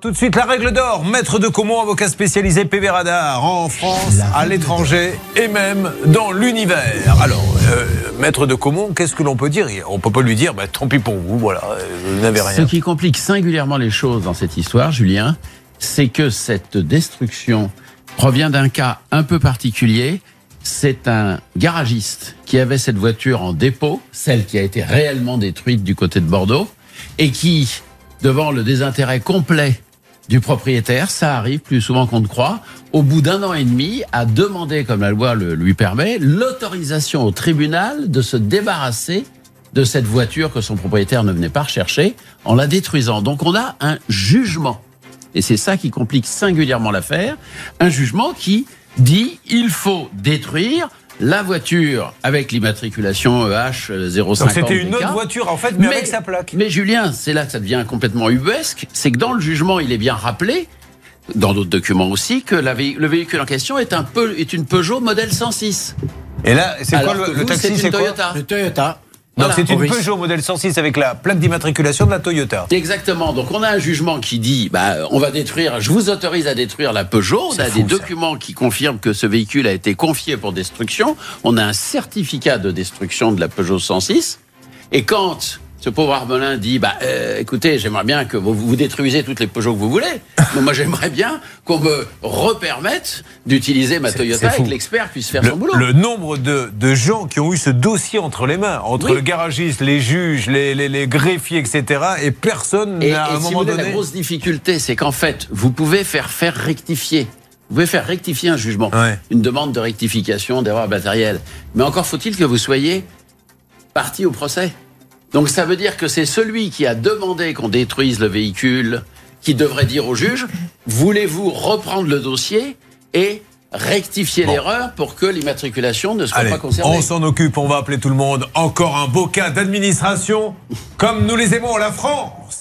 Tout de suite, la règle d'or. Maître de Comont, avocat spécialisé PV Radar en France, à l'étranger et même dans l'univers. Alors, euh, maître de Comont, qu'est-ce que l'on peut dire? On peut pas lui dire, bah, tant pis pour vous, voilà, euh, vous n'avez rien. Ce qui complique singulièrement les choses dans cette histoire, Julien, c'est que cette destruction provient d'un cas un peu particulier. C'est un garagiste qui avait cette voiture en dépôt, celle qui a été réellement détruite du côté de Bordeaux, et qui, devant le désintérêt complet du propriétaire, ça arrive plus souvent qu'on ne croit, au bout d'un an et demi, a demandé, comme la loi le lui permet, l'autorisation au tribunal de se débarrasser de cette voiture que son propriétaire ne venait pas rechercher en la détruisant. Donc on a un jugement. Et c'est ça qui complique singulièrement l'affaire. Un jugement qui dit il faut détruire la voiture avec l'immatriculation EH 050. Donc c'était une autre voiture en fait, mais, avec sa plaque. Mais Julien, c'est là que ça devient complètement ubuesque, c'est que dans le jugement, il est bien rappelé, dans d'autres documents aussi, que la vé- le véhicule en question est, un peu, est une Peugeot modèle 106. Et là, c'est quoi le, le taxi c'est C'est une quoi Toyota. Le Toyota. Donc Voilà. c'est une. Peugeot modèle 106 avec la plaque d'immatriculation de la Toyota. Exactement. Donc on a un jugement qui dit, bah, on va détruire, je vous autorise à détruire la Peugeot. On a fou, des ça. documents qui confirment que ce véhicule a été confié pour destruction. On a un certificat de destruction de la Peugeot 106. Et quand ce pauvre Armelin dit, bah, euh, écoutez, j'aimerais bien que vous, vous détruisez toutes les Peugeot que vous voulez, mais moi j'aimerais bien qu'on me repermette d'utiliser ma Toyota et que l'expert puisse faire Le, son boulot. le nombre de, de gens qui ont eu ce dossier entre les mains, entre Oui. le garagiste, les juges, les, les- les greffiers, etc. Et personne n'a à un si moment vous donné. la grosse difficulté, c'est qu'en fait, vous pouvez faire faire rectifier. Vous pouvez faire rectifier un jugement, Ouais. une demande de rectification d'erreur matérielle. Mais encore faut-il que vous soyez parti au procès. Donc ça veut dire que c'est celui qui a demandé qu'on détruise le véhicule qui devrait dire au juge voulez-vous reprendre le dossier et rectifier Bon. l'erreur pour que l'immatriculation ne soit Allez, pas concernée on s'en occupe, on va appeler tout le monde. Encore un beau cas d'administration, comme nous les aimons, la France.